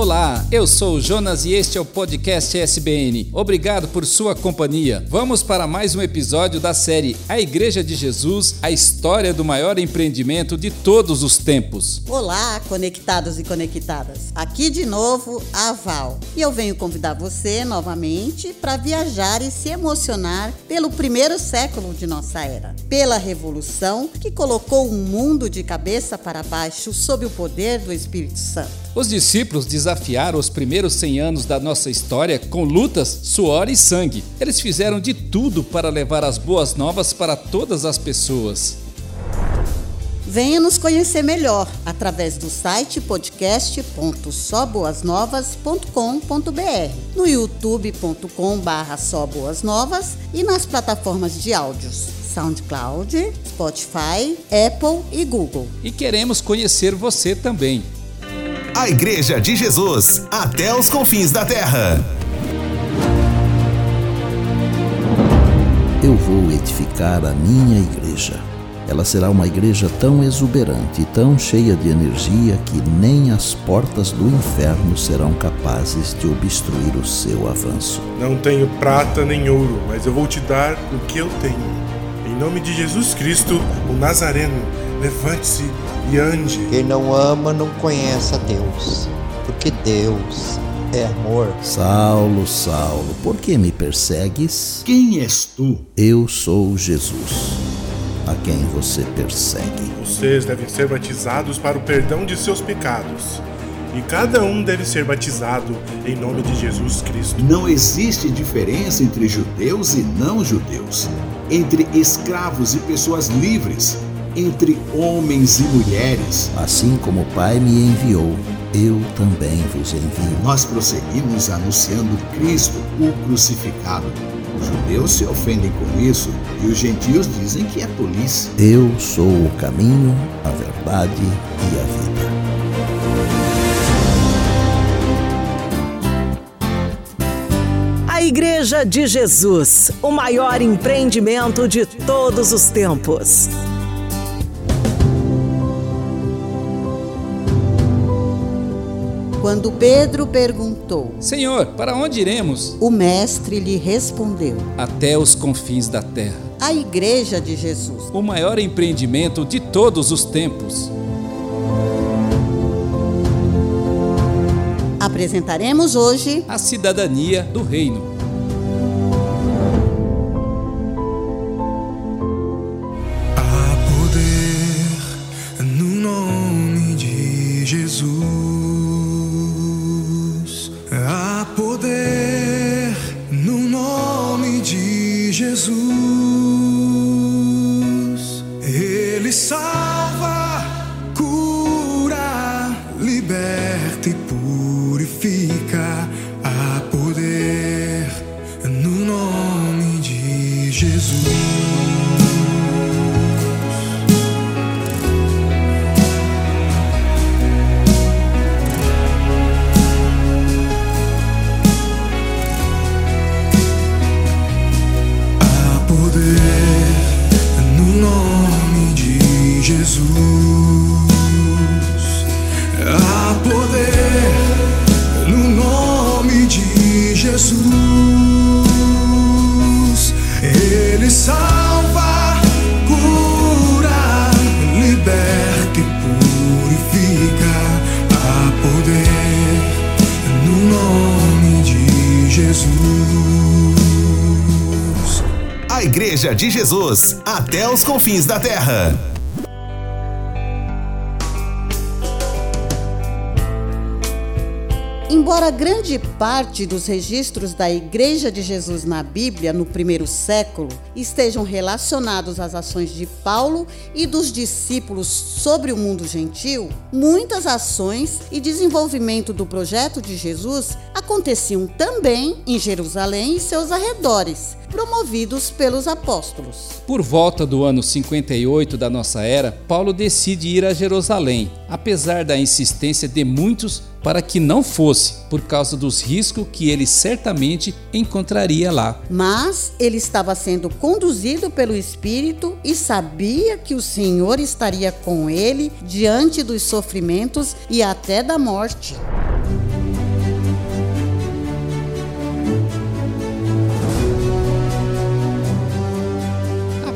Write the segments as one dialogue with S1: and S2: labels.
S1: Olá, eu sou o Jonas e este é o podcast SBN. Obrigado por sua companhia. Vamos para mais um episódio da série A Igreja de Jesus, a história do maior empreendimento de todos os tempos.
S2: Olá, conectados e conectadas. Aqui de novo a Val. E eu venho convidar você novamente para viajar e se emocionar pelo primeiro século de nossa era, pela revolução que colocou o mundo de cabeça para baixo sob o poder do Espírito Santo.
S1: Os discípulos desafiaram os primeiros 100 anos da nossa história com lutas, suor e sangue. Eles fizeram de tudo para levar as boas novas para todas as pessoas.
S2: Venha nos conhecer melhor através do site podcast.soboasnovas.com.br, no youtube.com/barra soboasnovas e nas plataformas de áudios SoundCloud, Spotify, Apple e Google.
S1: E queremos conhecer você também.
S3: A Igreja de Jesus, até os confins da terra.
S4: Eu vou edificar a minha igreja. Ela será uma igreja tão exuberante e tão cheia de energia que nem as portas do inferno serão capazes de obstruir o seu avanço.
S5: Não tenho prata nem ouro, mas eu vou te dar o que eu tenho. Em nome de Jesus Cristo, o Nazareno, levante-se e ande.
S6: Quem não ama não conhece a Deus, porque Deus é amor.
S4: Saulo, Saulo, por que me persegues?
S3: Quem és tu?
S4: Eu sou Jesus, a quem você persegue.
S5: Vocês devem ser batizados para o perdão de seus pecados. E cada um deve ser batizado em nome de Jesus Cristo.
S7: Não existe diferença entre judeus e não judeus, entre escravos e pessoas livres, entre homens e mulheres.
S4: Assim como o Pai me enviou, eu também vos envio.
S7: Nós prosseguimos anunciando Cristo, o crucificado. Os judeus se ofendem com isso e os gentios dizem que é tolice.
S4: Eu sou o caminho, a verdade e a vida.
S8: A Igreja de Jesus, o maior empreendimento de todos os tempos.
S2: Quando Pedro perguntou,
S1: Senhor, para onde iremos?
S2: o mestre lhe respondeu:
S1: Até os confins da terra.
S2: A igreja de Jesus.
S1: O maior empreendimento de todos os tempos.
S2: Apresentaremos hoje
S1: A cidadania do reino.
S5: Salva, cura, liberta e purifica. Jesus. Há poder no nome de Jesus. Ele salva, cura, liberta e purifica. Há poder no nome de Jesus.
S3: A Igreja de Jesus, até os confins da terra.
S2: Embora grande parte dos registros da Igreja de Jesus na Bíblia no primeiro século estejam relacionados às ações de Paulo e dos discípulos sobre o mundo gentil, muitas ações e desenvolvimento do projeto de Jesus aconteciam também em Jerusalém e seus arredores, promovidos pelos apóstolos.
S1: Por volta do ano 58 da nossa era, Paulo decide ir a Jerusalém, apesar da insistência de muitos para que não fosse, por causa dos riscos que ele certamente encontraria lá.
S2: Mas ele estava sendo conduzido pelo Espírito e sabia que o Senhor estaria com ele diante dos sofrimentos e até da morte.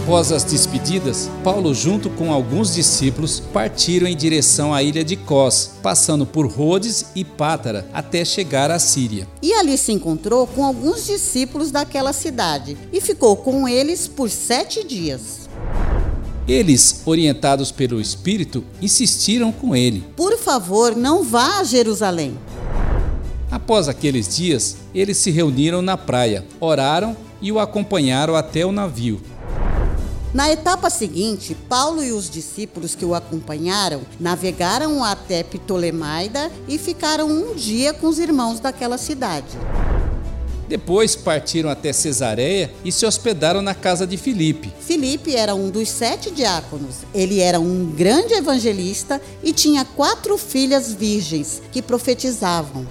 S1: Após as despedidas, Paulo, junto com alguns discípulos, partiram em direção à ilha de Cós, passando por Rhodes e Pátara até chegar à Síria.
S2: E ali se encontrou com alguns discípulos daquela cidade e ficou com eles por sete dias.
S1: Eles, orientados pelo Espírito, insistiram com ele.
S2: Por favor, não vá a Jerusalém.
S1: Após aqueles dias, eles se reuniram na praia, oraram e o acompanharam até o navio.
S2: Na etapa seguinte, Paulo e os discípulos que o acompanharam navegaram até Ptolemaida e ficaram um dia com os irmãos daquela cidade.
S1: Depois partiram até Cesareia e se hospedaram na casa de Filipe.
S2: Filipe era um dos sete diáconos. Ele era um grande evangelista e tinha quatro filhas virgens que profetizavam.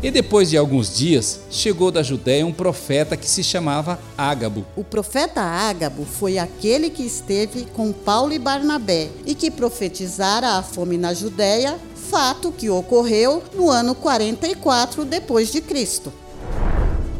S1: E depois de alguns dias, chegou da Judéia um profeta que se chamava Ágabo.
S2: O profeta Ágabo foi aquele que esteve com Paulo e Barnabé e que profetizara a fome na Judéia, fato que ocorreu no ano 44 depois de Cristo.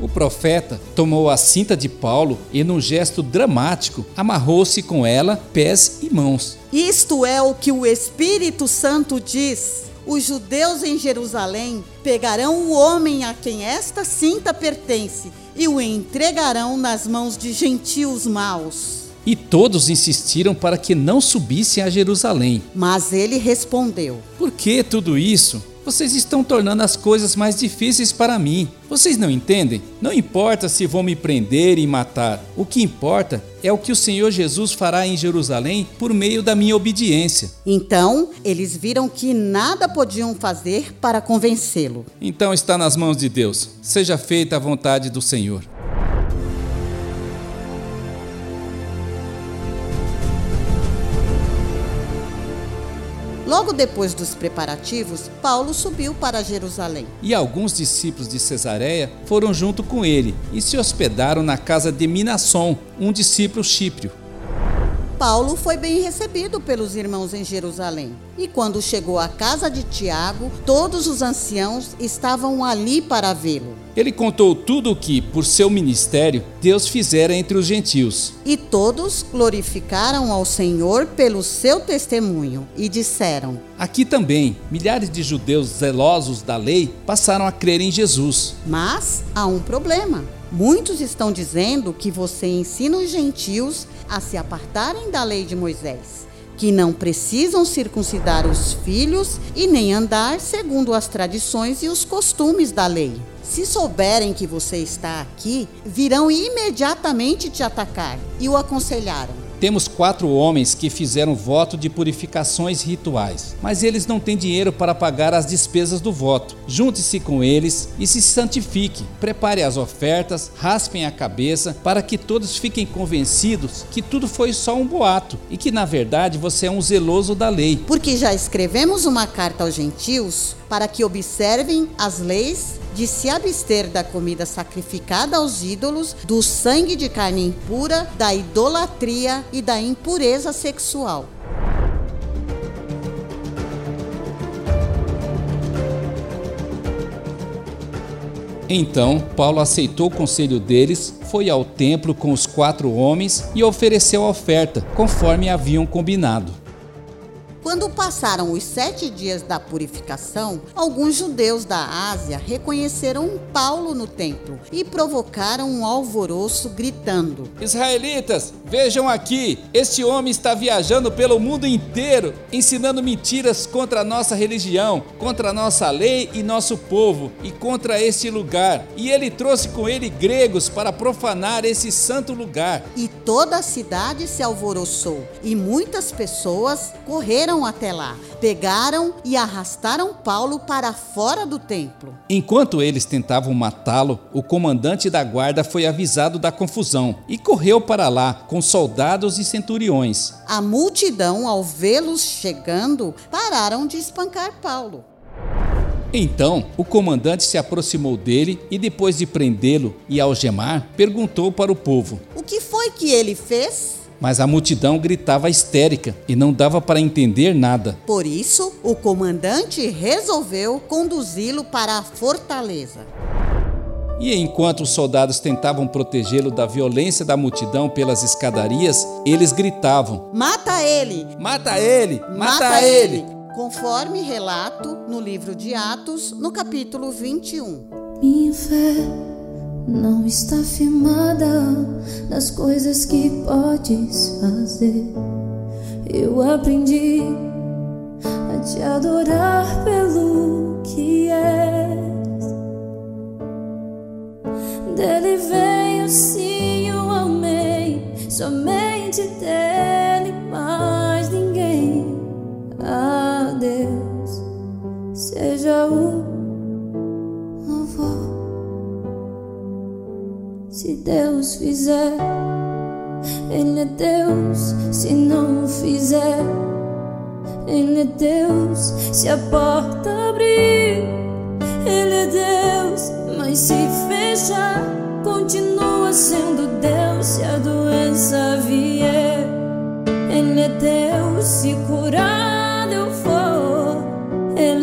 S1: O profeta tomou a cinta de Paulo e, num gesto dramático, amarrou-se com ela pés e mãos.
S2: Isto é o que o Espírito Santo diz. Os judeus em Jerusalém pegarão o homem a quem esta cinta pertence e o entregarão nas mãos de gentios maus.
S1: E todos insistiram para que não subissem a Jerusalém.
S2: Mas ele respondeu:
S1: Por que tudo isso? Vocês estão tornando as coisas mais difíceis para mim. Vocês não entendem? Não importa se vão me prender e matar. O que importa é o que o Senhor Jesus fará em Jerusalém por meio da minha obediência.
S2: Então, eles viram que nada podiam fazer para convencê-lo.
S1: Então está nas mãos de Deus. Seja feita a vontade do Senhor.
S2: Logo depois dos preparativos, Paulo subiu para Jerusalém.
S1: E alguns discípulos de Cesareia foram junto com ele e se hospedaram na casa de Minasson, um discípulo chíprio.
S2: Paulo foi bem recebido pelos irmãos em Jerusalém. E quando chegou à casa de Tiago, todos os anciãos estavam ali para vê-lo.
S1: Ele contou tudo o que, por seu ministério, Deus fizera entre os gentios.
S2: E todos glorificaram ao Senhor pelo seu testemunho e disseram:
S1: Aqui também, milhares de judeus zelosos da lei passaram a crer em Jesus.
S2: Mas há um problema. Muitos estão dizendo que você ensina os gentios a se apartarem da lei de Moisés, que não precisam circuncidar os filhos e nem andar segundo as tradições e os costumes da lei. Se souberem que você está aqui, virão imediatamente te atacar. E o aconselharam.
S1: Temos quatro homens que fizeram voto de purificações rituais, mas eles não têm dinheiro para pagar as despesas do voto. Junte-se com eles e se santifique. Prepare as ofertas, raspem a cabeça, para que todos fiquem convencidos que tudo foi só um boato e que, na verdade, você é um zeloso da lei.
S2: Porque já escrevemos uma carta aos gentios para que observem as leis de se abster da comida sacrificada aos ídolos, do sangue de carne impura, da idolatria e da impureza sexual.
S1: Então Paulo aceitou o conselho deles, foi ao templo com os quatro homens e ofereceu a oferta, conforme haviam combinado.
S2: Quando passaram os sete dias da purificação, alguns judeus da Ásia reconheceram Paulo no templo e provocaram um alvoroço gritando:
S1: Israelitas, vejam aqui, este homem está viajando pelo mundo inteiro, ensinando mentiras contra a nossa religião, contra a nossa lei e nosso povo, e contra este lugar. E ele trouxe com ele gregos para profanar esse santo lugar.
S2: E toda a cidade se alvoroçou, e muitas pessoas correram até lá, pegaram e arrastaram Paulo para fora do templo.
S1: Enquanto eles tentavam matá-lo, o comandante da guarda foi avisado da confusão e correu para lá com soldados e centuriões.
S2: A multidão, ao vê-los chegando, pararam de espancar Paulo.
S1: Então, o comandante se aproximou dele e, depois de prendê-lo e algemar, perguntou para o povo.
S2: O que foi que ele fez?
S1: Mas a multidão gritava histérica e não dava para entender nada.
S2: Por isso, o comandante resolveu conduzi-lo para a fortaleza.
S1: E enquanto os soldados tentavam protegê-lo da violência da multidão pelas escadarias, eles gritavam:
S2: Mata ele!
S1: Mata ele! Mata, ele!
S2: Conforme relato no livro de Atos, no capítulo 21.
S9: Minha fé não está firmada nas coisas que podes fazer. Eu aprendi a te adorar pelo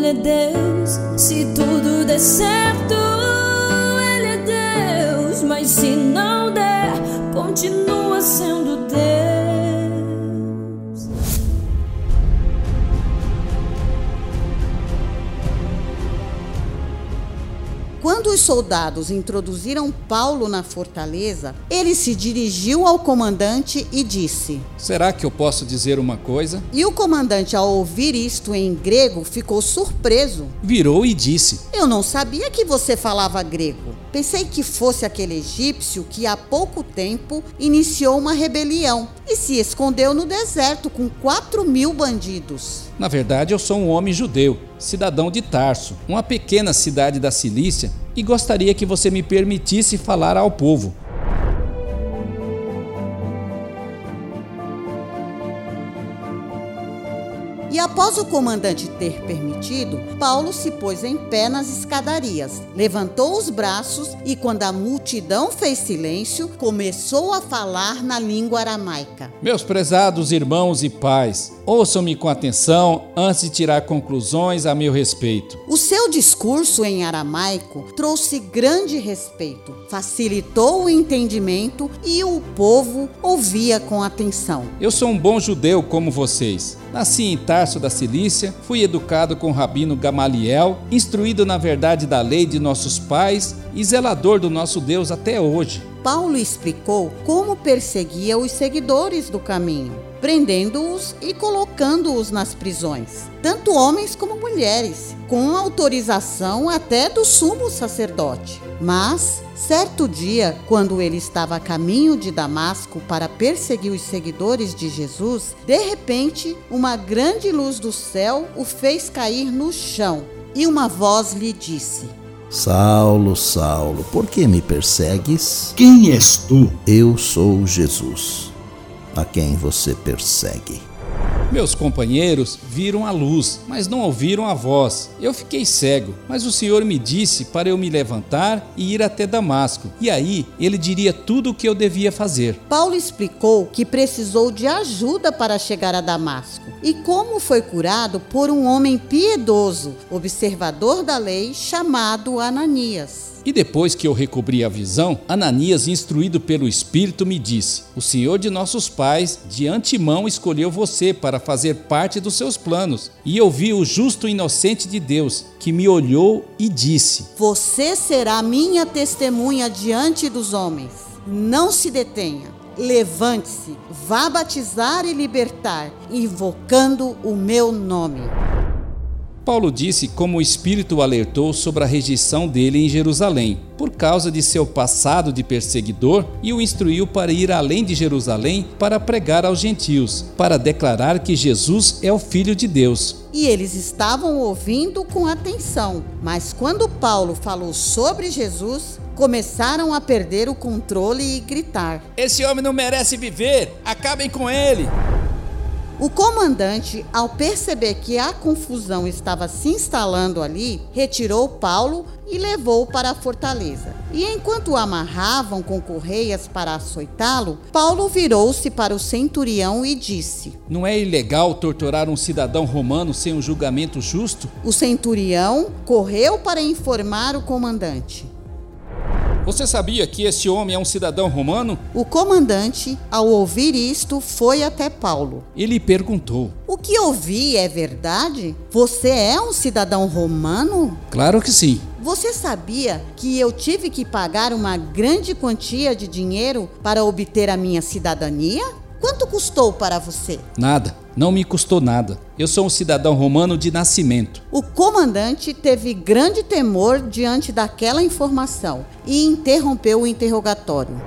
S9: Ele é Deus. Se tudo der certo, Ele é Deus. Mas se
S2: Quando os soldados introduziram Paulo na fortaleza, ele se dirigiu ao comandante e disse:
S1: Será que eu posso dizer uma coisa?
S2: E o comandante, ao ouvir isto em grego, ficou surpreso.
S1: Virou e disse:
S2: Eu não sabia que você falava grego. Pensei que fosse aquele egípcio que há pouco tempo iniciou uma rebelião e se escondeu no deserto com quatro mil bandidos.
S1: Na verdade, eu sou um homem judeu, cidadão de Tarso, uma pequena cidade da Cilícia, e gostaria que você me permitisse falar ao povo.
S2: Após o comandante ter permitido, Paulo se pôs em pé nas escadarias, levantou os braços e, quando a multidão fez silêncio, começou a falar na língua aramaica.
S1: Meus prezados irmãos e pais, ouçam-me com atenção antes de tirar conclusões a meu respeito.
S2: O seu discurso em aramaico trouxe grande respeito, facilitou o entendimento e o povo ouvia com atenção.
S1: Eu sou um bom judeu como vocês. Nasci em Tarso da Cilícia, fui educado com o rabino Gamaliel, instruído na verdade da lei de nossos pais e zelador do nosso Deus até hoje.
S2: Paulo explicou como perseguia os seguidores do caminho, prendendo-os e colocando-os nas prisões, tanto homens como mulheres, com autorização até do sumo sacerdote. Mas, certo dia, quando ele estava a caminho de Damasco para perseguir os seguidores de Jesus, de repente, uma grande luz do céu o fez cair no chão, e uma voz lhe disse:
S4: Saulo, Saulo, por que me persegues?
S7: Quem és tu?
S4: Eu sou Jesus, a quem você persegue.
S1: Meus companheiros viram a luz, mas não ouviram a voz. Eu fiquei cego, mas o Senhor me disse para eu me levantar e ir até Damasco. E aí ele diria tudo o que eu devia fazer.
S2: Paulo explicou que precisou de ajuda para chegar a Damasco e como foi curado por um homem piedoso, observador da lei, chamado Ananias.
S1: E depois que eu recobri a visão, Ananias, instruído pelo Espírito, me disse: O Senhor de nossos pais de antemão escolheu você para fazer parte dos seus planos. E eu vi o justo inocente de Deus, que me olhou e disse:
S2: Você será minha testemunha diante dos homens. Não se detenha. Levante-se, vá batizar e libertar, invocando o meu nome.
S1: Paulo disse como o Espírito o alertou sobre a rejeição dele em Jerusalém, por causa de seu passado de perseguidor, e o instruiu para ir além de Jerusalém para pregar aos gentios, para declarar que Jesus é o Filho de Deus.
S2: E eles estavam ouvindo com atenção, mas quando Paulo falou sobre Jesus, começaram a perder o controle e gritar:
S1: Esse homem não merece viver! Acabem com ele!
S2: O comandante, ao perceber que a confusão estava se instalando ali, retirou Paulo e levou-o para a fortaleza. E enquanto o amarravam com correias para açoitá-lo, Paulo virou-se para o centurião e disse:
S1: Não é ilegal torturar um cidadão romano sem um julgamento justo?
S2: O centurião correu para informar o comandante.
S1: Você sabia que esse homem é um cidadão romano?
S2: O comandante, ao ouvir isto, foi até Paulo.
S1: Ele perguntou:
S2: O que ouvi é verdade? Você é um cidadão romano?
S1: Claro que sim.
S2: Você sabia que eu tive que pagar uma grande quantia de dinheiro para obter a minha cidadania? Quanto custou para você?
S1: Nada, não me custou nada. Eu sou um cidadão romano de nascimento.
S2: O comandante teve grande temor diante daquela informação e interrompeu o interrogatório.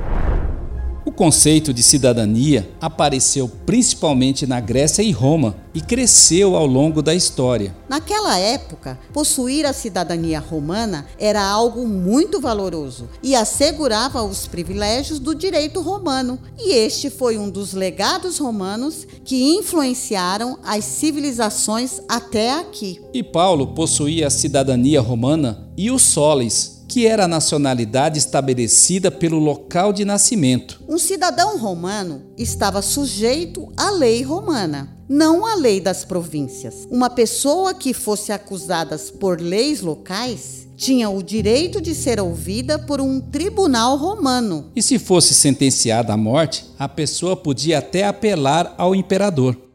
S1: O conceito de cidadania apareceu principalmente na Grécia e Roma e cresceu ao longo da história.
S2: Naquela época, possuir a cidadania romana era algo muito valoroso e assegurava os privilégios do direito romano, e este foi um dos legados romanos que influenciaram as civilizações até aqui.
S1: E Paulo possuía a cidadania romana e o solis, que era a nacionalidade estabelecida pelo local de nascimento.
S2: Um cidadão romano estava sujeito à lei romana, não à lei das províncias. Uma pessoa que fosse acusada por leis locais tinha o direito de ser ouvida por um tribunal romano.
S1: E se fosse sentenciada à morte, a pessoa podia até apelar ao imperador.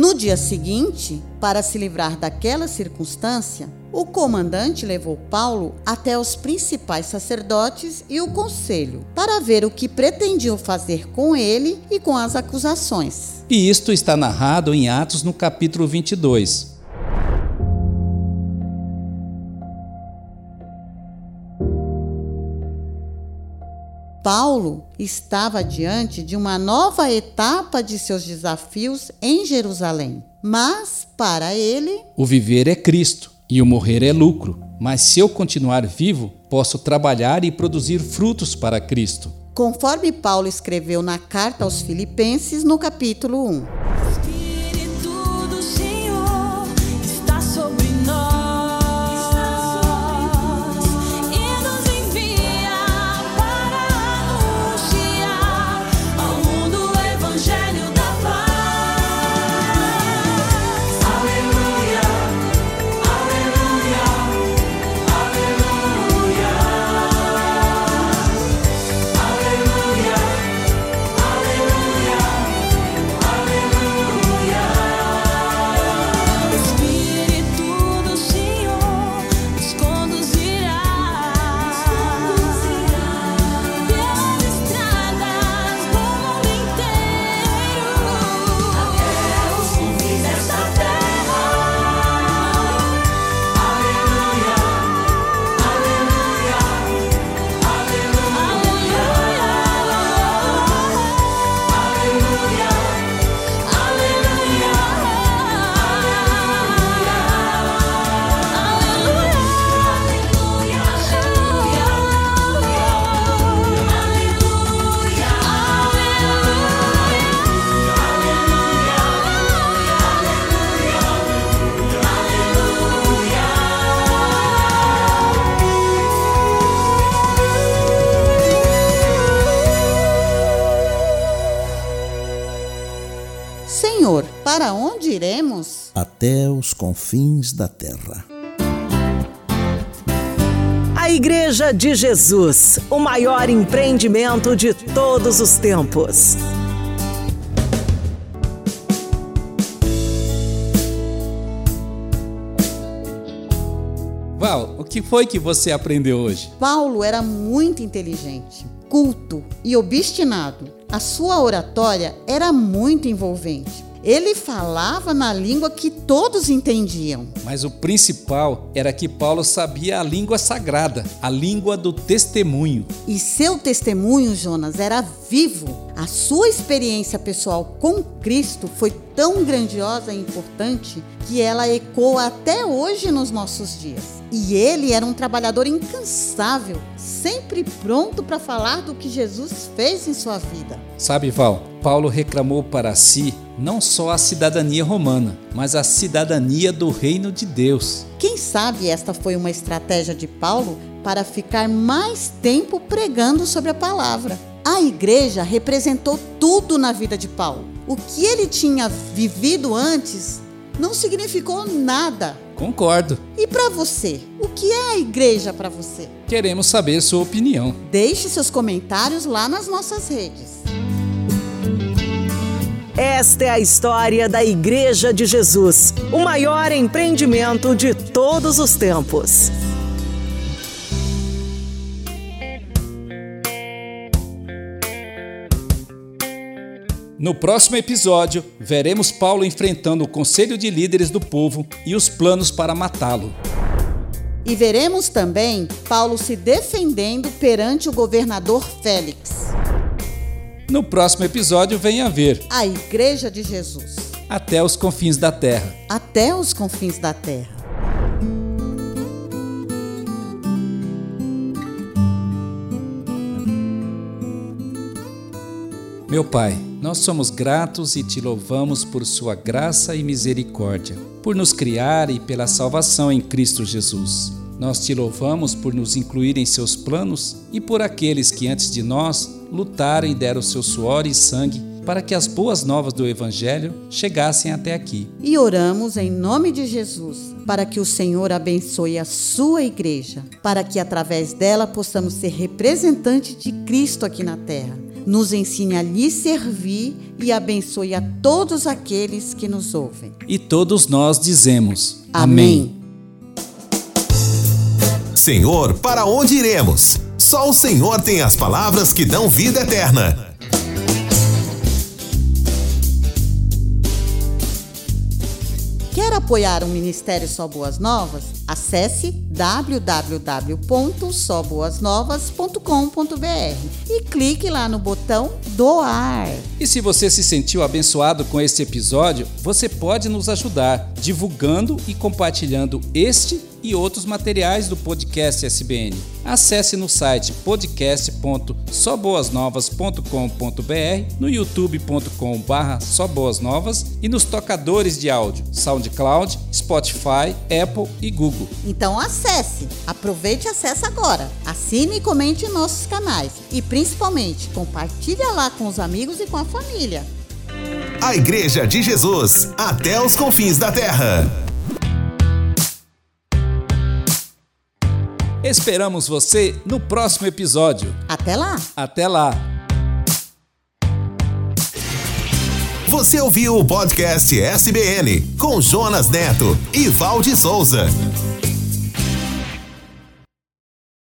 S2: No dia seguinte, para se livrar daquela circunstância, o comandante levou Paulo até os principais sacerdotes e o conselho para ver o que pretendiam fazer com ele e com as acusações.
S1: E isto está narrado em Atos no capítulo 22.
S2: Paulo estava diante de uma nova etapa de seus desafios em Jerusalém. Mas, para ele,
S1: o viver é Cristo e o morrer é lucro. Mas se eu continuar vivo, posso trabalhar e produzir frutos para Cristo.
S2: Conforme Paulo escreveu na carta aos Filipenses, no capítulo 1. Iremos?
S4: Até os confins da terra.
S8: A Igreja de Jesus, o maior empreendimento de todos os tempos.
S1: Val, o que foi que você aprendeu hoje?
S2: Paulo era muito inteligente, culto e obstinado. A sua oratória era muito envolvente. Ele falava na língua que todos entendiam.
S1: Mas o principal era que Paulo sabia a língua sagrada, a língua do testemunho.
S2: E seu testemunho, Jonas, era vivo. A sua experiência pessoal com Cristo foi tão grandiosa e importante que ela ecoa até hoje nos nossos dias. E ele era um trabalhador incansável, sempre pronto para falar do que Jesus fez em sua vida.
S1: Sabe, Val, Paulo reclamou para si não só a cidadania romana, mas a cidadania do reino de Deus.
S2: Quem sabe esta foi uma estratégia de Paulo para ficar mais tempo pregando sobre a palavra. A igreja representou tudo na vida de Paulo. O que ele tinha vivido antes não significou nada.
S1: Concordo.
S2: E para você, o que é a igreja para você?
S1: Queremos saber sua opinião.
S2: Deixe seus comentários lá nas nossas redes.
S8: Esta é a história da Igreja de Jesus, o maior empreendimento de todos os tempos.
S1: No próximo episódio, veremos Paulo enfrentando o conselho de líderes do povo e os planos para matá-lo.
S2: E veremos também Paulo se defendendo perante o governador Félix.
S1: No próximo episódio, venha ver
S2: a Igreja de Jesus
S1: até os confins da terra.
S2: Até os confins da terra.
S1: Meu Pai, nós somos gratos e te louvamos por Sua graça e misericórdia, por nos criar e pela salvação em Cristo Jesus. Nós te louvamos por nos incluir em seus planos e por aqueles que antes de nós lutaram e deram seu suor e sangue para que as boas novas do Evangelho chegassem até aqui.
S2: E oramos em nome de Jesus para que o Senhor abençoe a sua igreja, para que através dela possamos ser representantes de Cristo aqui na terra nos ensine a lhe servir e abençoe a todos aqueles que nos ouvem.
S1: E todos nós dizemos: Amém.
S3: Senhor, para onde iremos? Só o Senhor tem as palavras que dão vida eterna.
S2: Apoiar o Ministério Só Boas Novas? Acesse www.soboasnovas.com.br e clique lá no botão doar.
S1: E se você se sentiu abençoado com este episódio, você pode nos ajudar divulgando e compartilhando este e outros materiais do podcast SBN. Acesse no site podcast.soboasnovas.com.br, no youtube.com.br soboasnovas e nos tocadores de áudio SoundCloud, Spotify, Apple e Google.
S2: Então acesse, aproveite e acesse agora. Assine e comente em nossos canais e principalmente compartilhe lá com os amigos e com a família.
S3: A Igreja de Jesus, até os confins da terra.
S1: Esperamos você no próximo episódio.
S2: Até lá!
S1: Até lá!
S3: Você ouviu o podcast SBN com Jonas Neto e Valde Souza.